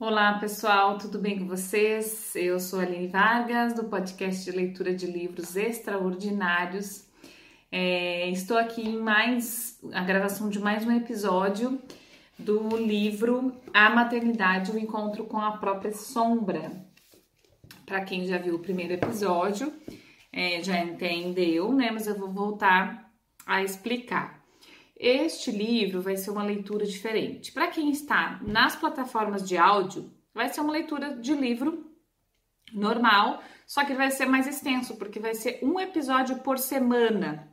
Olá pessoal, tudo bem com vocês? Eu sou a Aline Vargas, do podcast de leitura de livros extraordinários. É, estou aqui em mais a gravação de mais um episódio do livro A Maternidade, o Encontro com a Própria Sombra. Para quem já viu o primeiro episódio, é, já entendeu, né? Mas eu vou voltar a explicar. Este livro vai ser uma leitura diferente. Para quem está nas plataformas de áudio, vai ser uma leitura de livro normal, só que vai ser mais extenso, porque vai ser um episódio por semana.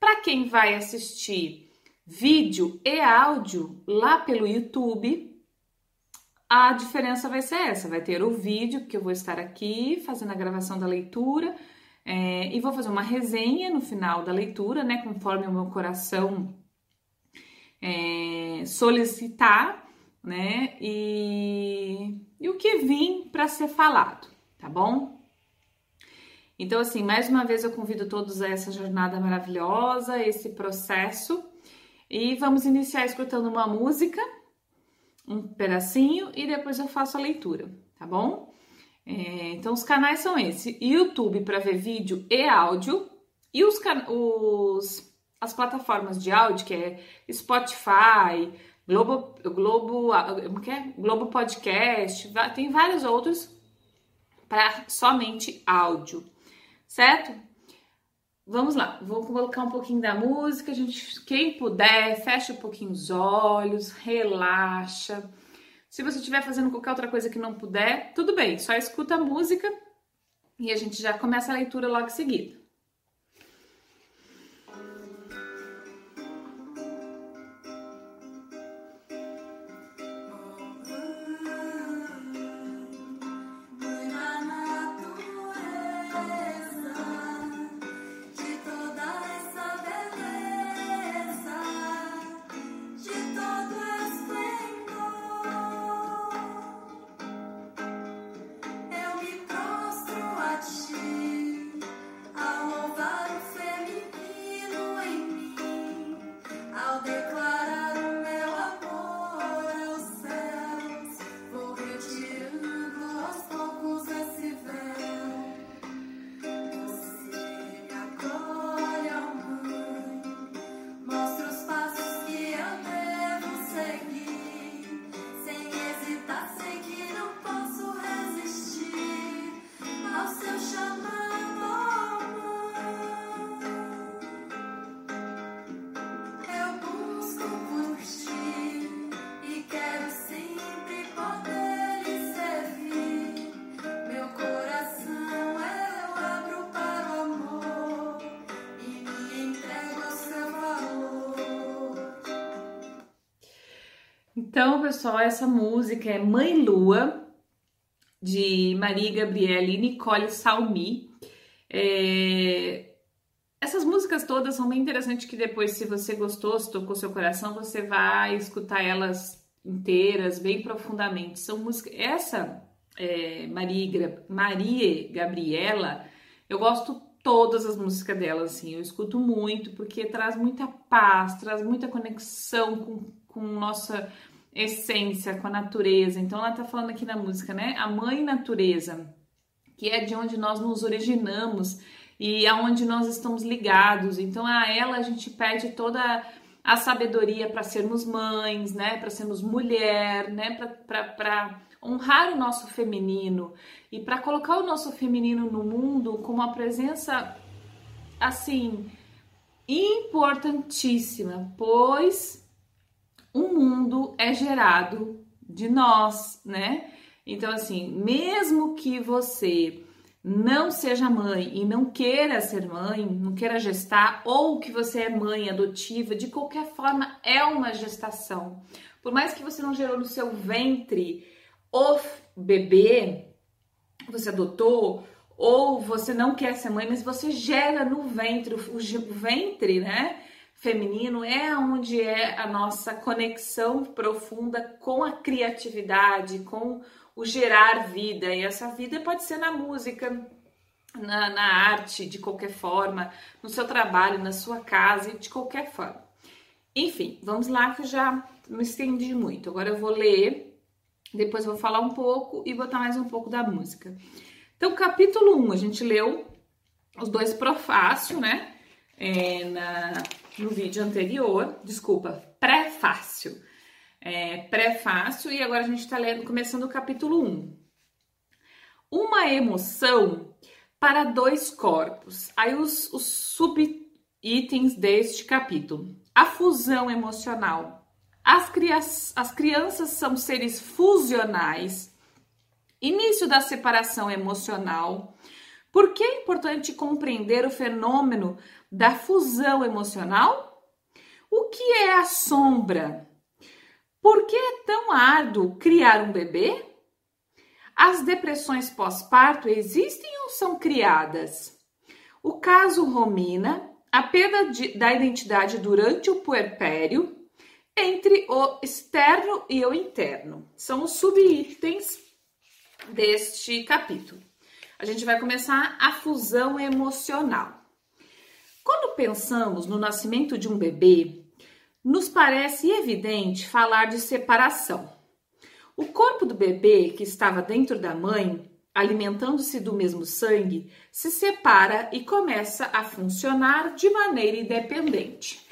Para quem vai assistir vídeo e áudio lá pelo YouTube, a diferença vai ser essa: vai ter o vídeo, que eu vou estar aqui fazendo a gravação da leitura, é, e vou fazer uma resenha no final da leitura, né? Conforme o meu coração é, solicitar, né? E, e o que vim para ser falado, tá bom? Então, assim, mais uma vez eu convido todos a essa jornada maravilhosa, esse processo, e vamos iniciar escutando uma música, um pedacinho, e depois eu faço a leitura, tá bom? É, então, os canais são esses: YouTube para ver vídeo e áudio, e os, os as plataformas de áudio, que é Spotify, Globo, Globo, que é? Globo Podcast, tem vários outros para somente áudio, certo? Vamos lá, vou colocar um pouquinho da música, gente, quem puder, fecha um pouquinho os olhos, relaxa. Se você estiver fazendo qualquer outra coisa que não puder, tudo bem, só escuta a música e a gente já começa a leitura logo em seguida. Pessoal, essa música é Mãe Lua, de Maria Gabriele e Nicole Salmi. É... Essas músicas todas são bem interessantes que depois, se você gostou, se tocou seu coração, você vai escutar elas inteiras, bem profundamente. São músicas... Essa, é, Maria, Maria Gabriela, eu gosto todas as músicas dela, assim, eu escuto muito, porque traz muita paz, traz muita conexão com, com nossa essência, com a natureza. Então ela tá falando aqui na música, né? A mãe natureza, que é de onde nós nos originamos e aonde nós estamos ligados. Então a ela a gente pede toda a sabedoria para sermos mães, né? Para sermos mulher, né? Para honrar o nosso feminino e para colocar o nosso feminino no mundo com uma presença assim importantíssima, pois o mundo é gerado de nós, né? Então, assim, mesmo que você não seja mãe e não queira ser mãe, não queira gestar, ou que você é mãe adotiva, de qualquer forma é uma gestação. Por mais que você não gerou no seu ventre o bebê, você adotou, ou você não quer ser mãe, mas você gera no ventre, o ventre, né? Feminino é onde é a nossa conexão profunda com a criatividade, com o gerar vida. E essa vida pode ser na música, na, na arte, de qualquer forma, no seu trabalho, na sua casa, de qualquer forma. Enfim, vamos lá que eu já me estendi muito. Agora eu vou ler Depois vou falar um pouco e botar mais um pouco da música. Então, capítulo 1, a gente leu os dois prefácio, né? É, na, no vídeo anterior, desculpa, prefácio. É, prefácio, e agora a gente está lendo, começando o capítulo 1. Uma emoção para dois corpos. Aí os, os sub-itens deste capítulo. A fusão emocional. As, as crianças são seres fusionais. Início da separação emocional. Por que é importante compreender o fenômeno da fusão emocional? O que é a sombra? Por que é tão árduo criar um bebê? As depressões pós-parto existem ou são criadas? O caso Romina, a perda de, da identidade durante o puerpério, entre o externo e o interno. São os subitens deste capítulo. A gente vai começar a fusão emocional. Quando pensamos no nascimento de um bebê, nos parece evidente falar de separação. O corpo do bebê que estava dentro da mãe, alimentando-se do mesmo sangue, se separa e começa a funcionar de maneira independente.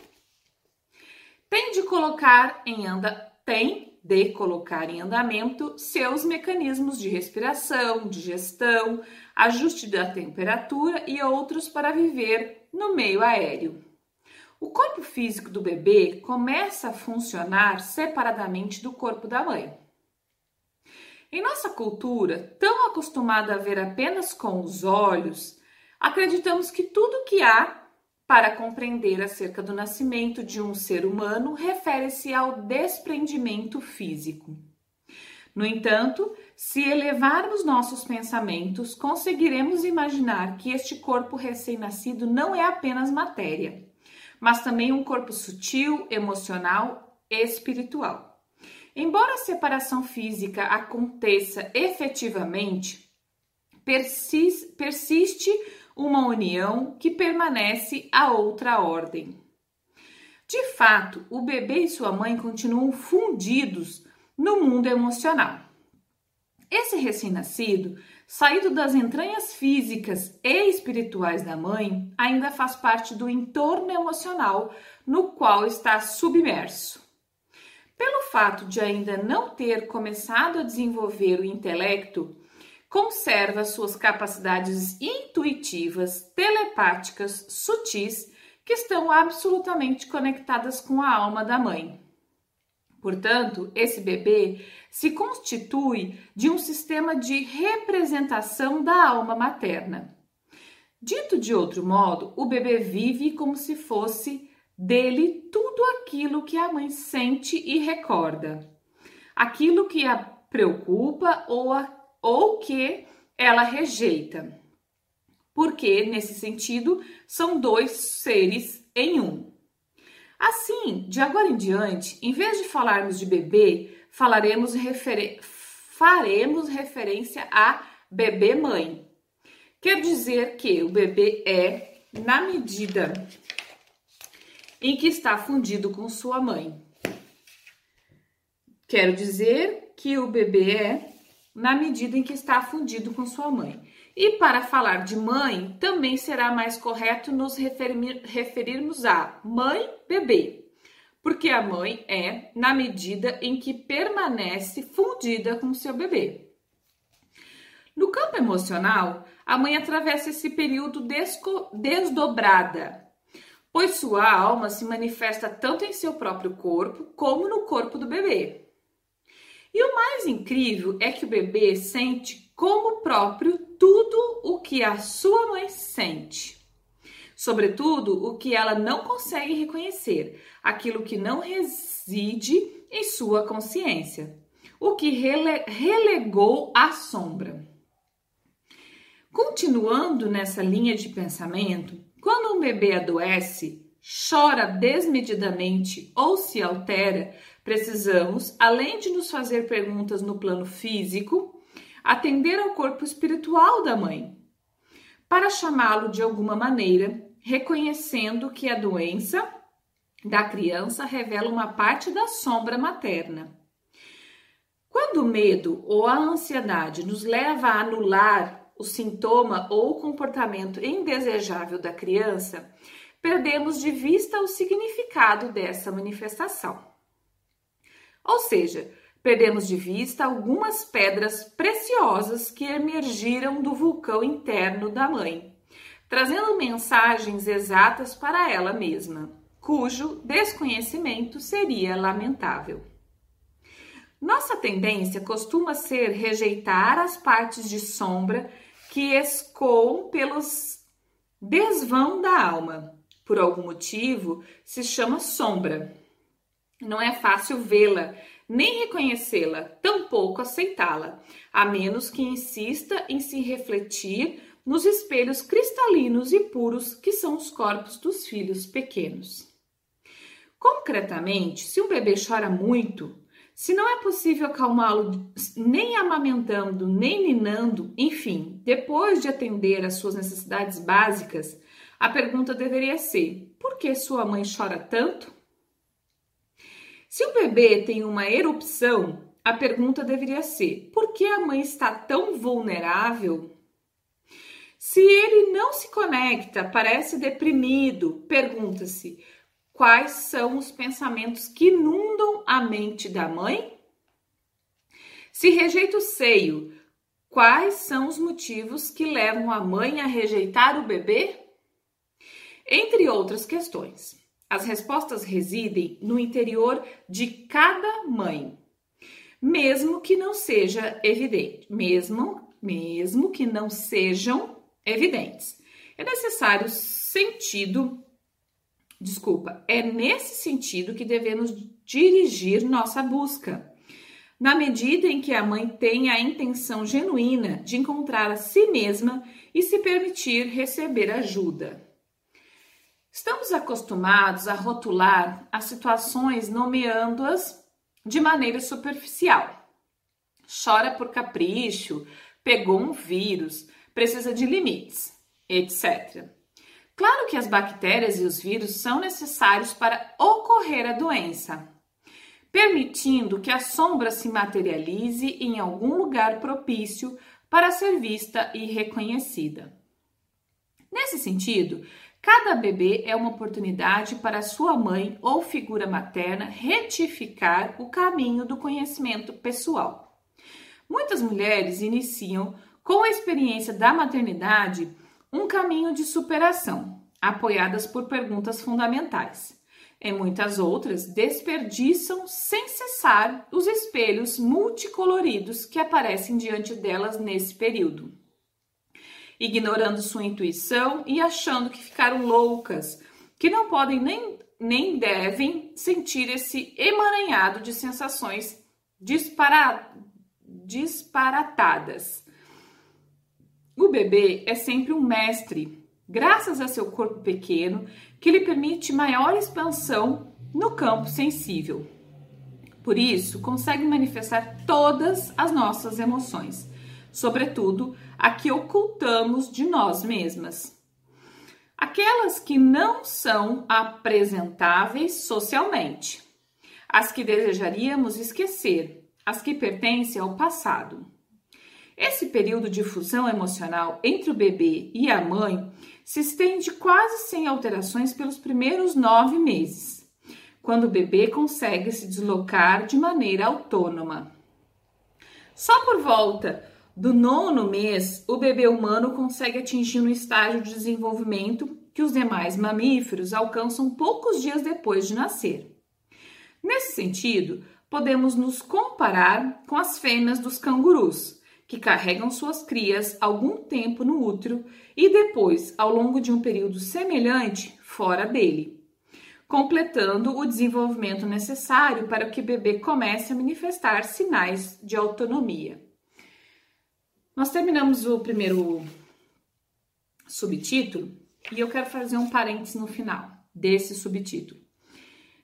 Tem de colocar em anda tem de colocar em andamento seus mecanismos de respiração, digestão, ajuste da temperatura e outros para viver no meio aéreo. O corpo físico do bebê começa a funcionar separadamente do corpo da mãe. Em nossa cultura, tão acostumada a ver apenas com os olhos, acreditamos que tudo que há para compreender acerca do nascimento de um ser humano refere-se ao desprendimento físico. No entanto, se elevarmos nossos pensamentos, conseguiremos imaginar que este corpo recém-nascido não é apenas matéria, mas também um corpo sutil, emocional e espiritual. Embora a separação física aconteça efetivamente, persiste uma união que permanece a outra ordem. De fato, o bebê e sua mãe continuam fundidos no mundo emocional. Esse recém-nascido, saído das entranhas físicas e espirituais da mãe, ainda faz parte do entorno emocional no qual está submerso. Pelo fato de ainda não ter começado a desenvolver o intelecto, conserva suas capacidades intuitivas, telepáticas, sutis, que estão absolutamente conectadas com a alma da mãe. Portanto, esse bebê se constitui de um sistema de representação da alma materna. Dito de outro modo, o bebê vive como se fosse dele tudo aquilo que a mãe sente e recorda, aquilo que a preocupa ou, a, ou que ela rejeita. Porque, nesse sentido, são dois seres em um. Assim, de agora em diante, em vez de falarmos de bebê, falaremos faremos referência a bebê-mãe. Quer dizer que o bebê é, na medida em que está fundido com sua mãe. Quero dizer que o bebê é na medida em que está fundido com sua mãe. E para falar de mãe, também será mais correto nos referir, referirmos a mãe-bebê, porque a mãe é na medida em que permanece fundida com seu bebê. No campo emocional, a mãe atravessa esse período desdobrada, pois sua alma se manifesta tanto em seu próprio corpo como no corpo do bebê. E o mais incrível é que o bebê sente como próprio tudo o que a sua mãe sente. Sobretudo o que ela não consegue reconhecer, aquilo que não reside em sua consciência, o que rele relegou à sombra. Continuando nessa linha de pensamento, quando um bebê adoece, chora desmedidamente ou se altera, precisamos, além de nos fazer perguntas no plano físico, atender ao corpo espiritual da mãe, para chamá-lo de alguma maneira, reconhecendo que a doença da criança revela uma parte da sombra materna. Quando o medo ou a ansiedade nos leva a anular o sintoma ou o comportamento indesejável da criança, perdemos de vista o significado dessa manifestação. Ou seja, perdemos de vista algumas pedras preciosas que emergiram do vulcão interno da mãe, trazendo mensagens exatas para ela mesma, cujo desconhecimento seria lamentável. Nossa tendência costuma ser rejeitar as partes de sombra que escoam pelos desvão da alma. Por algum motivo, se chama sombra. Não é fácil vê-la, nem reconhecê-la, tampouco aceitá-la, a menos que insista em se refletir nos espelhos cristalinos e puros que são os corpos dos filhos pequenos. Concretamente, se um bebê chora muito, se não é possível acalmá-lo nem amamentando, nem ninando, enfim, depois de atender às suas necessidades básicas, a pergunta deveria ser: por que sua mãe chora tanto? Se o bebê tem uma erupção, a pergunta deveria ser: por que a mãe está tão vulnerável? Se ele não se conecta, parece deprimido, pergunta-se: quais são os pensamentos que inundam a mente da mãe? Se rejeita o seio, quais são os motivos que levam a mãe a rejeitar o bebê? Entre outras questões. As respostas residem no interior de cada mãe, mesmo que não seja evidente, mesmo mesmo que não sejam evidentes. É necessário sentido, desculpa, é nesse sentido que devemos dirigir nossa busca. Na medida em que a mãe tem a intenção genuína de encontrar a si mesma e se permitir receber ajuda. Estamos acostumados a rotular as situações nomeando-as de maneira superficial. Chora por capricho, pegou um vírus, precisa de limites, etc. Claro que as bactérias e os vírus são necessários para ocorrer a doença, permitindo que a sombra se materialize em algum lugar propício para ser vista e reconhecida. Nesse sentido, Cada bebê é uma oportunidade para sua mãe ou figura materna retificar o caminho do conhecimento pessoal. Muitas mulheres iniciam, com a experiência da maternidade, um caminho de superação, apoiadas por perguntas fundamentais. Em muitas outras, desperdiçam sem cessar os espelhos multicoloridos que aparecem diante delas nesse período ignorando sua intuição e achando que ficaram loucas, que não podem nem, nem devem sentir esse emaranhado de sensações dispara, disparatadas. O bebê é sempre um mestre, graças a seu corpo pequeno, que lhe permite maior expansão no campo sensível. Por isso, consegue manifestar todas as nossas emoções, sobretudo a que ocultamos de nós mesmas. Aquelas que não são apresentáveis socialmente, as que desejaríamos esquecer, as que pertencem ao passado. Esse período de fusão emocional entre o bebê e a mãe se estende quase sem alterações pelos primeiros nove meses, quando o bebê consegue se deslocar de maneira autônoma. Só por volta do nono mês, o bebê humano consegue atingir um estágio de desenvolvimento que os demais mamíferos alcançam poucos dias depois de nascer. Nesse sentido, podemos nos comparar com as fêmeas dos cangurus, que carregam suas crias algum tempo no útero e depois, ao longo de um período semelhante, fora dele, completando o desenvolvimento necessário para que o bebê comece a manifestar sinais de autonomia. Nós terminamos o primeiro subtítulo e eu quero fazer um parênteses no final desse subtítulo.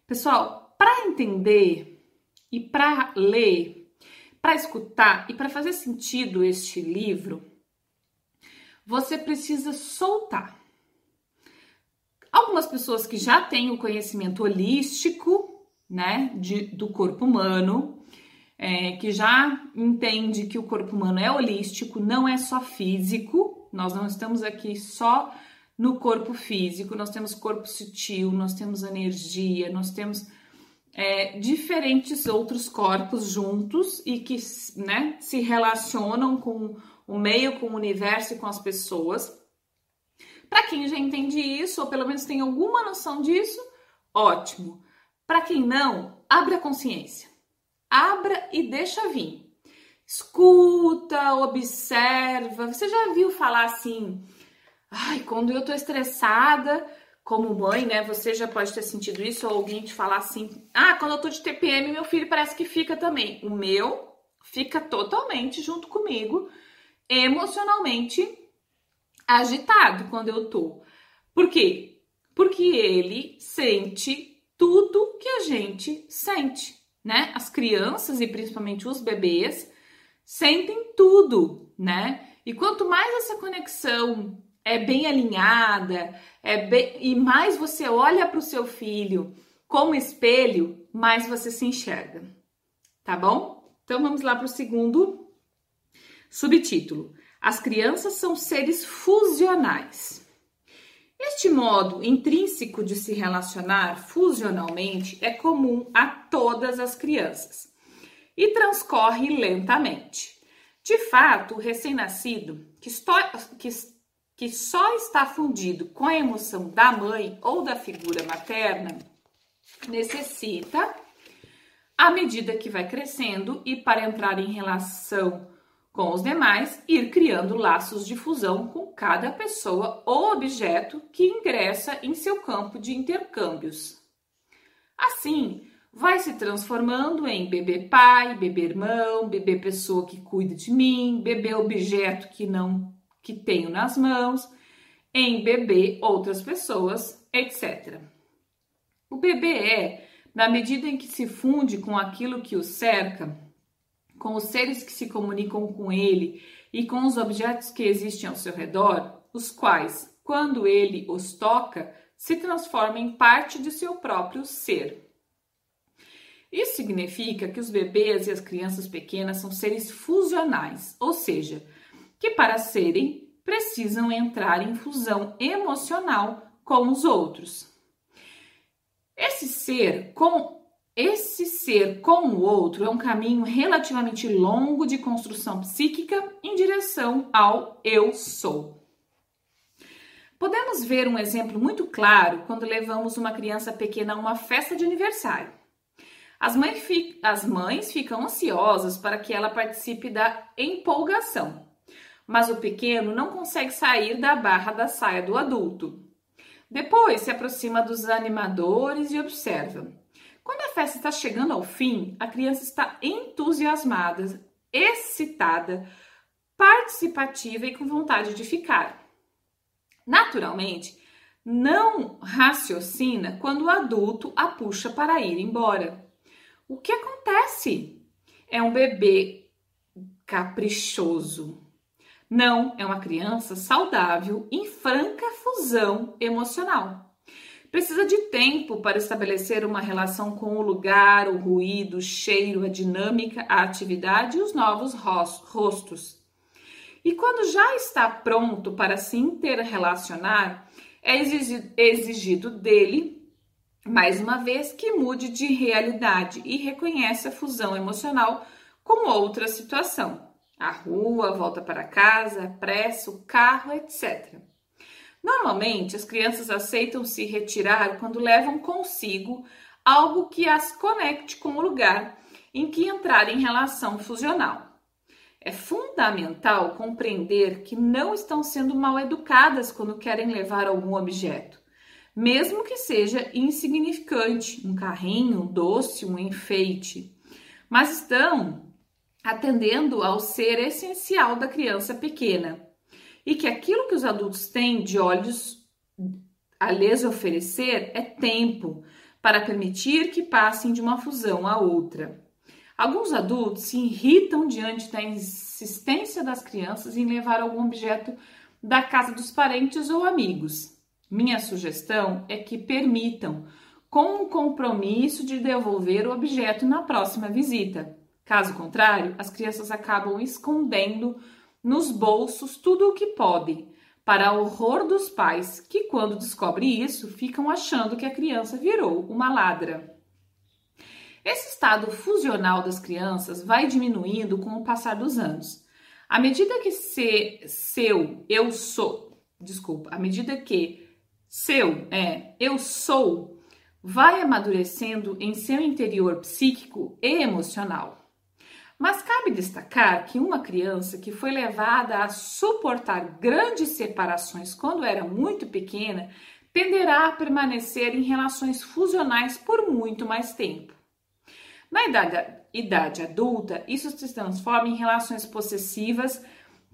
Pessoal, para entender e para ler, para escutar e para fazer sentido este livro, você precisa soltar. Algumas pessoas que já têm o conhecimento holístico, né, de, do corpo humano, é, que já entende que o corpo humano é holístico, não é só físico, nós não estamos aqui só no corpo físico, nós temos corpo sutil, nós temos energia, nós temos é, diferentes outros corpos juntos e que né, se relacionam com o meio, com o universo e com as pessoas. Para quem já entende isso, ou pelo menos tem alguma noção disso, ótimo. Para quem não, abra a consciência. Abra e deixa vir. Escuta, observa. Você já viu falar assim? Ai, quando eu tô estressada, como mãe, né? Você já pode ter sentido isso, ou alguém te falar assim: ah, quando eu tô de TPM, meu filho parece que fica também. O meu fica totalmente junto comigo, emocionalmente agitado quando eu tô. Por quê? Porque ele sente tudo que a gente sente, né? As crianças e principalmente os bebês sentem tudo, né? E quanto mais essa conexão é bem alinhada, é bem, e mais você olha para o seu filho como espelho, mais você se enxerga. Tá bom? Então vamos lá para o segundo subtítulo. As crianças são seres fusionais. Este modo intrínseco de se relacionar fusionalmente é comum a todas as crianças e transcorre lentamente. De fato, o recém-nascido que, que que só está fundido com a emoção da mãe ou da figura materna, necessita, à medida que vai crescendo e para entrar em relação com os demais, ir criando laços de fusão com cada pessoa ou objeto que ingressa em seu campo de intercâmbios. Assim, vai se transformando em bebê pai, bebê irmão, bebê pessoa que cuida de mim, bebê objeto que não que tenho nas mãos, em bebê outras pessoas, etc. O bebê é, na medida em que se funde com aquilo que o cerca, com os seres que se comunicam com ele e com os objetos que existem ao seu redor, os quais, quando ele os toca, se transformam em parte de seu próprio ser. Isso significa que os bebês e as crianças pequenas são seres fusionais, ou seja, que para serem precisam entrar em fusão emocional com os outros. Esse ser com esse ser com o outro é um caminho relativamente longo de construção psíquica em direção ao eu sou. Podemos ver um exemplo muito claro quando levamos uma criança pequena a uma festa de aniversário. As mães, as mães ficam ansiosas para que ela participe da empolgação mas o pequeno não consegue sair da barra da saia do adulto. Depois se aproxima dos animadores e observa. Quando a festa está chegando ao fim, a criança está entusiasmada, excitada, participativa e com vontade de ficar. Naturalmente, não raciocina quando o adulto a puxa para ir embora. O que acontece? É um bebê caprichoso, não, é uma criança saudável em franca fusão emocional. Precisa de tempo para estabelecer uma relação com o lugar, o ruído, o cheiro, a dinâmica, a atividade e os novos rostos. E quando já está pronto para se interrelacionar, é exigido dele, mais uma vez, que mude de realidade e reconheça a fusão emocional com outra situação a rua, volta para casa, a pressa, o carro, etc. Normalmente, as crianças aceitam se retirar quando levam consigo algo que as conecte com o lugar em que entrar em relação fusional. É fundamental compreender que não estão sendo mal educadas quando querem levar algum objeto, mesmo que seja insignificante, um carrinho, um doce, um enfeite, mas estão atendendo ao ser essencial da criança pequena. E que aquilo que os adultos têm de olhos a lhes oferecer é tempo para permitir que passem de uma fusão a outra. Alguns adultos se irritam diante da insistência das crianças em levar algum objeto da casa dos parentes ou amigos. Minha sugestão é que permitam, com o compromisso de devolver o objeto na próxima visita Caso contrário, as crianças acabam escondendo nos bolsos tudo o que podem, para horror dos pais, que quando descobrem isso, ficam achando que a criança virou uma ladra. Esse estado fusional das crianças vai diminuindo com o passar dos anos. À medida que se, seu eu sou, desculpa, à medida que seu é eu sou vai amadurecendo em seu interior psíquico e emocional. Mas cabe destacar que uma criança que foi levada a suportar grandes separações quando era muito pequena tenderá a permanecer em relações fusionais por muito mais tempo. Na idade, idade adulta, isso se transforma em relações possessivas,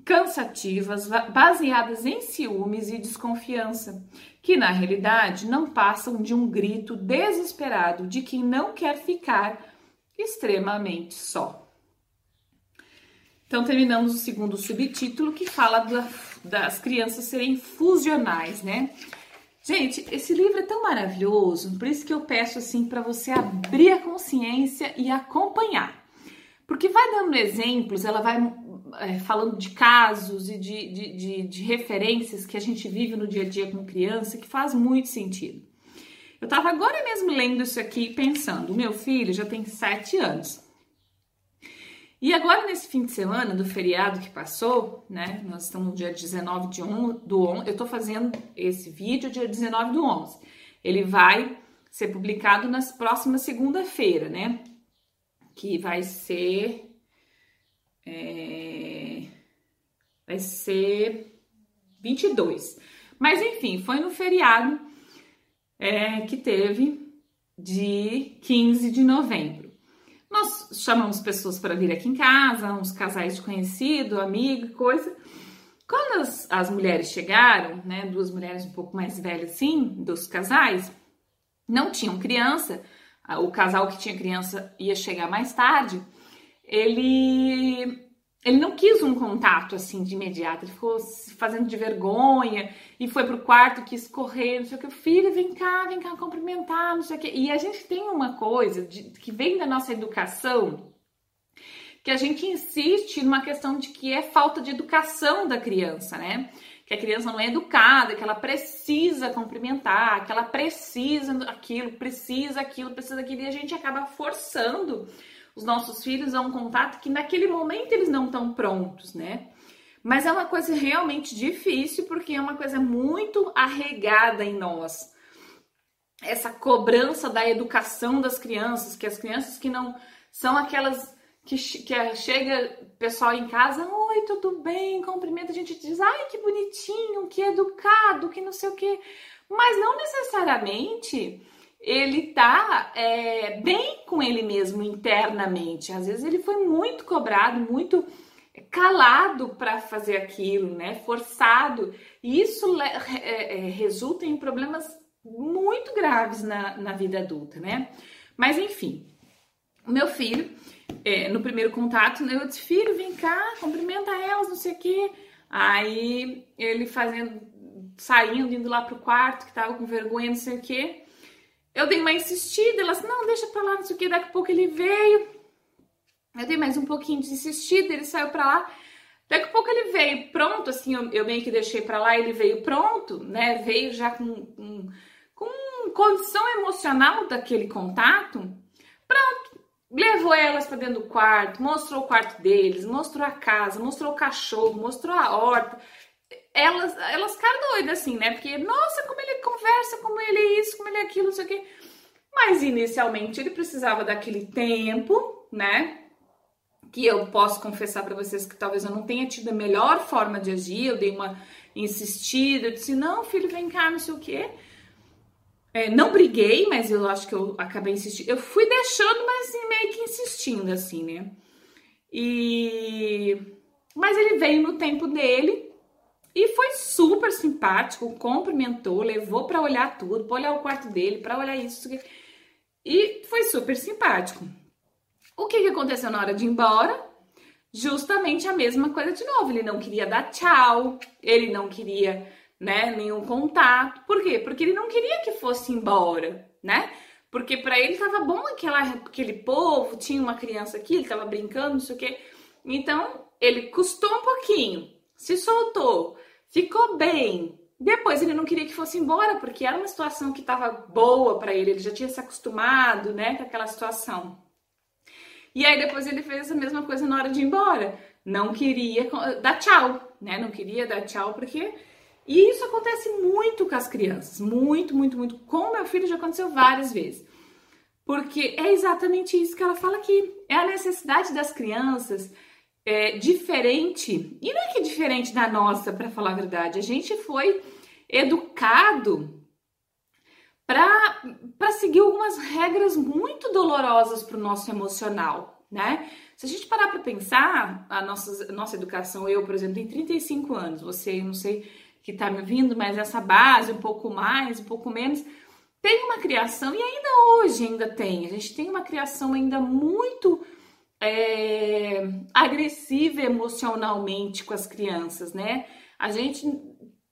cansativas, baseadas em ciúmes e desconfiança, que na realidade não passam de um grito desesperado de quem não quer ficar extremamente só. Então, terminamos o segundo subtítulo que fala da, das crianças serem fusionais, né? Gente, esse livro é tão maravilhoso, por isso que eu peço assim para você abrir a consciência e acompanhar. Porque vai dando exemplos, ela vai é, falando de casos e de, de, de, de, referências que a gente vive no dia a dia com criança, que faz muito sentido. Eu estava agora mesmo lendo isso aqui pensando, meu filho já tem sete anos. E agora, nesse fim de semana do feriado que passou, né? Nós estamos no dia 19 de on, do 11. Eu tô fazendo esse vídeo dia 19 do 11. Ele vai ser publicado nas próximas segunda-feira, né? Que vai ser. É, vai ser 22. Mas enfim, foi no feriado é, que teve de 15 de novembro. Nós chamamos pessoas para vir aqui em casa, uns casais de conhecido, amigo, coisa. Quando as, as mulheres chegaram, né, duas mulheres um pouco mais velhas assim, dos casais, não tinham criança, o casal que tinha criança ia chegar mais tarde, ele ele não quis um contato assim de imediato, ele ficou se fazendo de vergonha e foi pro quarto, quis correr, não sei o que, filho, vem cá, vem cá cumprimentar, não sei o que. E a gente tem uma coisa de, que vem da nossa educação, que a gente insiste numa questão de que é falta de educação da criança, né? Que a criança não é educada, que ela precisa cumprimentar, que ela precisa aquilo, precisa aquilo, precisa aquilo, e a gente acaba forçando os nossos filhos a um contato que naquele momento eles não estão prontos, né? Mas é uma coisa realmente difícil porque é uma coisa muito arregada em nós. Essa cobrança da educação das crianças, que as crianças que não são aquelas que, que chega pessoal em casa, oi, tudo bem, cumprimenta, a gente diz, ai, que bonitinho, que educado, que não sei o quê. Mas não necessariamente ele tá é, bem com ele mesmo internamente. Às vezes ele foi muito cobrado, muito calado para fazer aquilo, né? Forçado. E isso é, é, resulta em problemas muito graves na, na vida adulta, né? Mas enfim, o meu filho, é, no primeiro contato, eu disse: filho, vem cá, cumprimenta elas, não sei o quê. Aí ele fazendo, saindo, indo lá pro quarto, que tava com vergonha, não sei o quê. Eu dei uma insistida, ela disse, não, deixa pra lá, não sei o que, daqui a pouco ele veio. Eu dei mais um pouquinho de insistida, ele saiu pra lá. Daqui a pouco ele veio pronto, assim, eu, eu meio que deixei pra lá, ele veio pronto, né? Veio já com, com, com condição emocional daquele contato. Pronto, levou elas para dentro do quarto, mostrou o quarto deles, mostrou a casa, mostrou o cachorro, mostrou a horta elas, elas ficaram doidas, assim, né? Porque, nossa, como ele conversa, como ele é isso, como ele é aquilo, não sei o quê. Mas inicialmente ele precisava daquele tempo, né? Que eu posso confessar para vocês que talvez eu não tenha tido a melhor forma de agir, eu dei uma insistida, eu disse, não, filho, vem cá, não sei o quê. É, não briguei, mas eu acho que eu acabei insistindo. Eu fui deixando, mas assim, meio que insistindo, assim, né? E... Mas ele veio no tempo dele, e foi super simpático, cumprimentou, levou para olhar tudo, para olhar o quarto dele, para olhar isso. E foi super simpático. O que, que aconteceu na hora de ir embora? Justamente a mesma coisa de novo. Ele não queria dar tchau, ele não queria né, nenhum contato. Por quê? Porque ele não queria que fosse embora, né? Porque para ele tava bom aquela, aquele povo, tinha uma criança aqui, ele tava brincando, não sei o quê. Então, ele custou um pouquinho, se soltou, ficou bem. Depois ele não queria que fosse embora, porque era uma situação que estava boa para ele, ele já tinha se acostumado, né, com aquela situação. E aí depois ele fez a mesma coisa na hora de ir embora. Não queria dar tchau, né? Não queria dar tchau porque e isso acontece muito com as crianças, muito, muito, muito. Com meu filho já aconteceu várias vezes. Porque é exatamente isso que ela fala aqui. É a necessidade das crianças é, diferente. E não é que é diferente da nossa, para falar a verdade. A gente foi educado para seguir algumas regras muito dolorosas para o nosso emocional, né? Se a gente parar para pensar, a nossa, a nossa educação, eu, por exemplo, tenho 35 anos, você, eu não sei que está me ouvindo, mas essa base, um pouco mais, um pouco menos, tem uma criação, e ainda hoje ainda tem, a gente tem uma criação ainda muito é, agressiva emocionalmente com as crianças, né? A gente,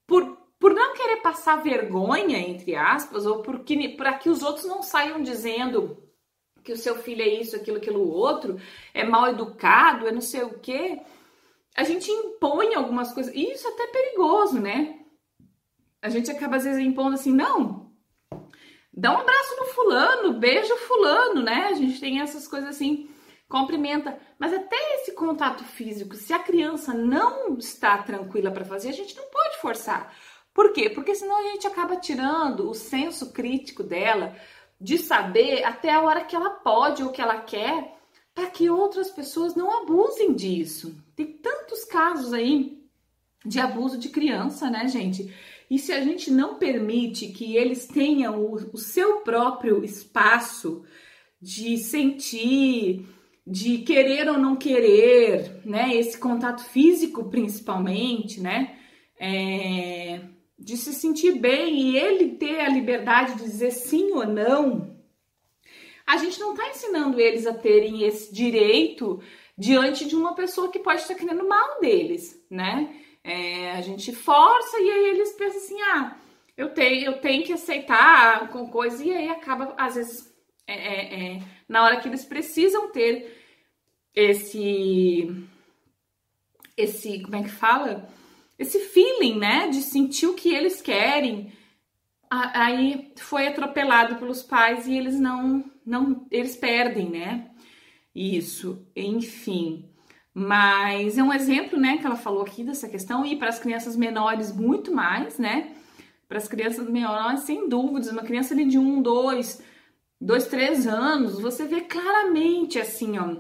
por, por não querer passar vergonha, entre aspas, ou para que os outros não saiam dizendo que o seu filho é isso, aquilo, aquilo outro, é mal educado, é não sei o quê, a gente impõe algumas coisas, e isso é até perigoso, né? A gente acaba às vezes impondo assim, não, dá um abraço no fulano, beija fulano, né? A gente tem essas coisas assim, cumprimenta, mas até esse contato físico, se a criança não está tranquila para fazer, a gente não pode forçar. Por quê? Porque senão a gente acaba tirando o senso crítico dela, de saber até a hora que ela pode ou que ela quer, para que outras pessoas não abusem disso. Tem tantos casos aí de abuso de criança, né, gente? E se a gente não permite que eles tenham o, o seu próprio espaço de sentir, de querer ou não querer, né? Esse contato físico, principalmente, né? É, de se sentir bem e ele ter a liberdade de dizer sim ou não, a gente não está ensinando eles a terem esse direito diante de uma pessoa que pode estar querendo mal deles, né? É, a gente força e aí eles pensam assim, ah, eu tenho, eu tenho que aceitar com coisa e aí acaba às vezes é, é, é na hora que eles precisam ter esse, esse, como é que fala? esse feeling, né, de sentir o que eles querem, aí foi atropelado pelos pais e eles não, não, eles perdem, né? Isso, enfim. Mas é um exemplo, né, que ela falou aqui dessa questão e para as crianças menores muito mais, né? Para as crianças menores, sem dúvidas, uma criança de um, dois, dois, três anos, você vê claramente assim, ó,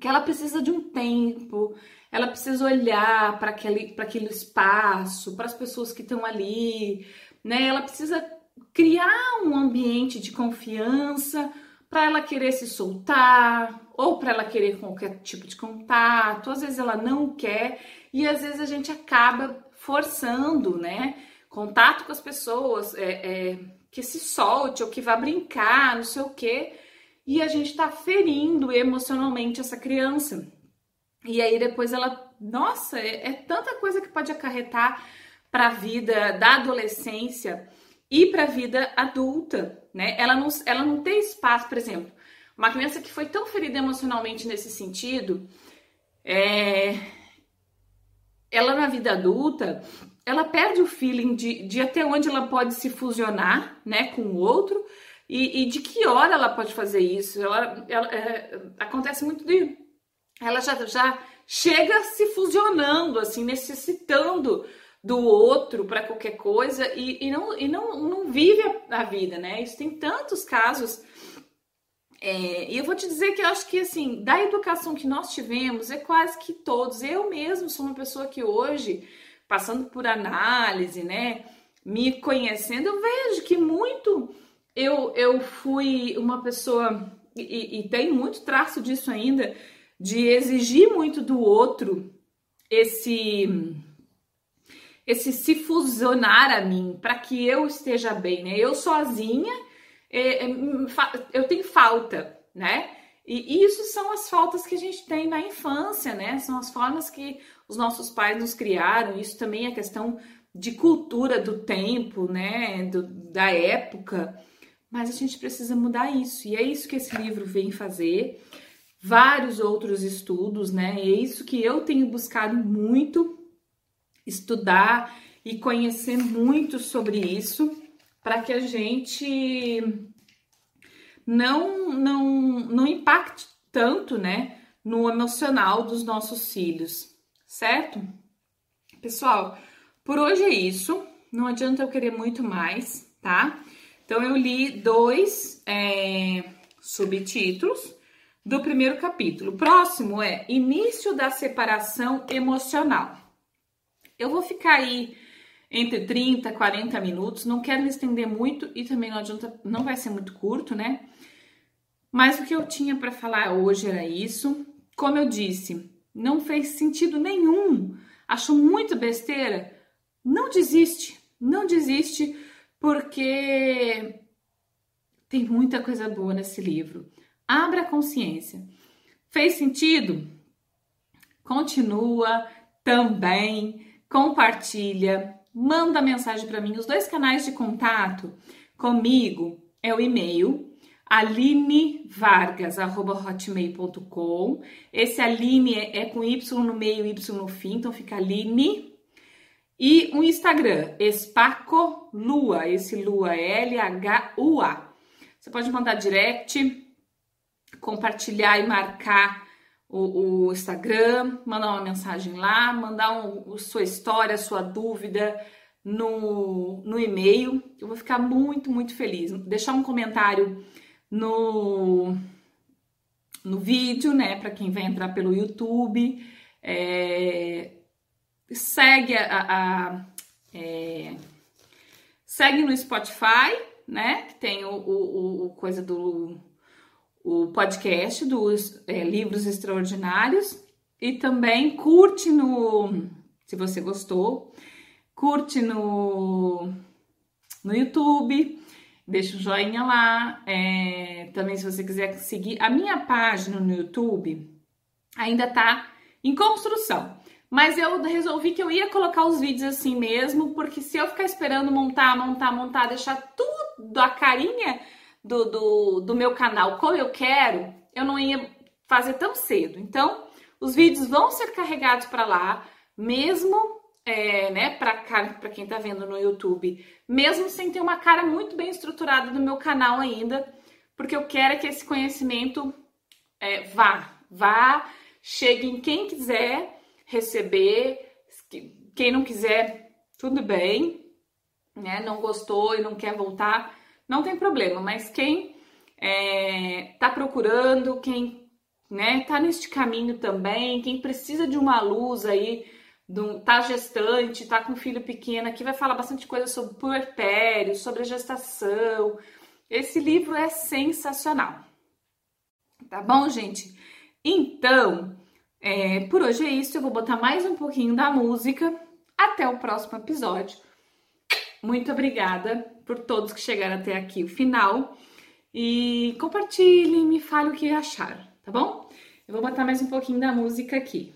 que ela precisa de um tempo, ela precisa olhar para aquele, aquele espaço, para as pessoas que estão ali, né? Ela precisa criar um ambiente de confiança para ela querer se soltar ou para ela querer qualquer tipo de contato. Às vezes ela não quer e às vezes a gente acaba forçando, né? Contato com as pessoas, é, é, que se solte ou que vá brincar, não sei o quê, e a gente está ferindo emocionalmente essa criança. E aí depois ela, nossa, é, é tanta coisa que pode acarretar para a vida da adolescência e para a vida adulta, né? Ela não, ela não tem espaço, por exemplo, uma criança que foi tão ferida emocionalmente nesse sentido, é, ela na vida adulta, ela perde o feeling de, de até onde ela pode se fusionar, né, com o outro e, e de que hora ela pode fazer isso. Ela, ela é, acontece muito de ela já, já chega se fusionando, assim, necessitando do outro para qualquer coisa e, e, não, e não, não vive a, a, vida, né? Isso tem tantos casos. É, e eu vou te dizer que eu acho que, assim, da educação que nós tivemos, é quase que todos. Eu mesmo sou uma pessoa que hoje, passando por análise, né, me conhecendo, eu vejo que muito eu, eu fui uma pessoa, e, e tem muito traço disso ainda, de exigir muito do outro esse esse se fusionar a mim para que eu esteja bem, né? Eu sozinha é, é, eu tenho falta, né? E isso são as faltas que a gente tem na infância, né? São as formas que os nossos pais nos criaram. Isso também é questão de cultura do tempo, né? Do, da época. mas a gente precisa mudar isso. E é isso que esse livro vem fazer. Vários outros estudos, né? E é isso que eu tenho buscado muito estudar e conhecer muito sobre isso para que a gente não não não impacte tanto, né, no emocional dos nossos filhos, certo? Pessoal, por hoje é isso. Não adianta eu querer muito mais, tá? Então eu li dois é, subtítulos do primeiro capítulo. O próximo é Início da Separação Emocional. Eu vou ficar aí entre 30 40 minutos, não quero me estender muito e também não adianta, não vai ser muito curto, né? Mas o que eu tinha para falar hoje era isso. Como eu disse, não fez sentido nenhum, achou muito besteira, não desiste, não desiste, porque tem muita coisa boa nesse livro. Abra a consciência. Fez sentido? Continua também, compartilha, manda mensagem para mim. Os dois canais de contato comigo é o e-mail alinevargas.hotmail.com. Esse Aline é, é, com Y no meio, Y no fim, então fica Aline. E um Instagram, Espaco Lua, esse Lua é L-H-U-A. Você pode mandar direct, compartilhar e marcar o, o Instagram, mandar uma mensagem lá, mandar um, sua história, sua dúvida no, no e-mail. Eu vou ficar muito, muito feliz. Deixar um comentário no, no vídeo, né? Para quem vai entrar pelo YouTube. É, segue a, a é, segue no Spotify, né? Que tem o, o, o coisa do o podcast dos é, livros extraordinários e também curte no se você gostou, curte no no YouTube deixa um joinha lá. É, também, se você quiser seguir a minha página no YouTube, ainda tá em construção. Mas eu resolvi que eu ia colocar os vídeos assim mesmo, porque se eu ficar esperando montar, montar, montar, deixar tudo a carinha do, do, do meu canal como eu quero, eu não ia fazer tão cedo. Então, os vídeos vão ser carregados para lá, mesmo é, né, para quem tá vendo no YouTube, mesmo sem ter uma cara muito bem estruturada no meu canal ainda, porque eu quero que esse conhecimento é, vá, vá, chegue em quem quiser receber, quem não quiser, tudo bem, né, não gostou e não quer voltar, não tem problema, mas quem é, tá procurando, quem né, tá neste caminho também, quem precisa de uma luz aí do, tá gestante, tá com filho pequeno, aqui vai falar bastante coisa sobre puerpério, sobre a gestação. Esse livro é sensacional. Tá bom, gente? Então, é, por hoje é isso. Eu vou botar mais um pouquinho da música. Até o próximo episódio. Muito obrigada por todos que chegaram até aqui o final. E compartilhem, me fale o que acharam, tá bom? Eu vou botar mais um pouquinho da música aqui.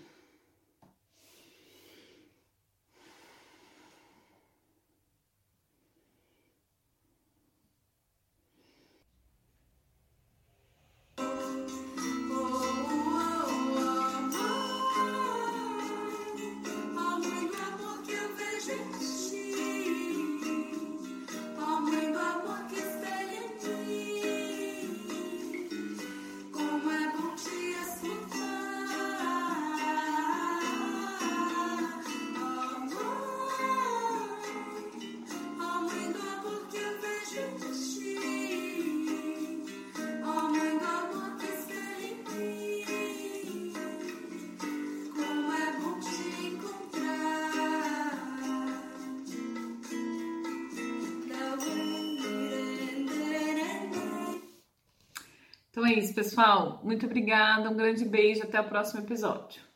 Pessoal. Muito obrigada, um grande beijo, até o próximo episódio.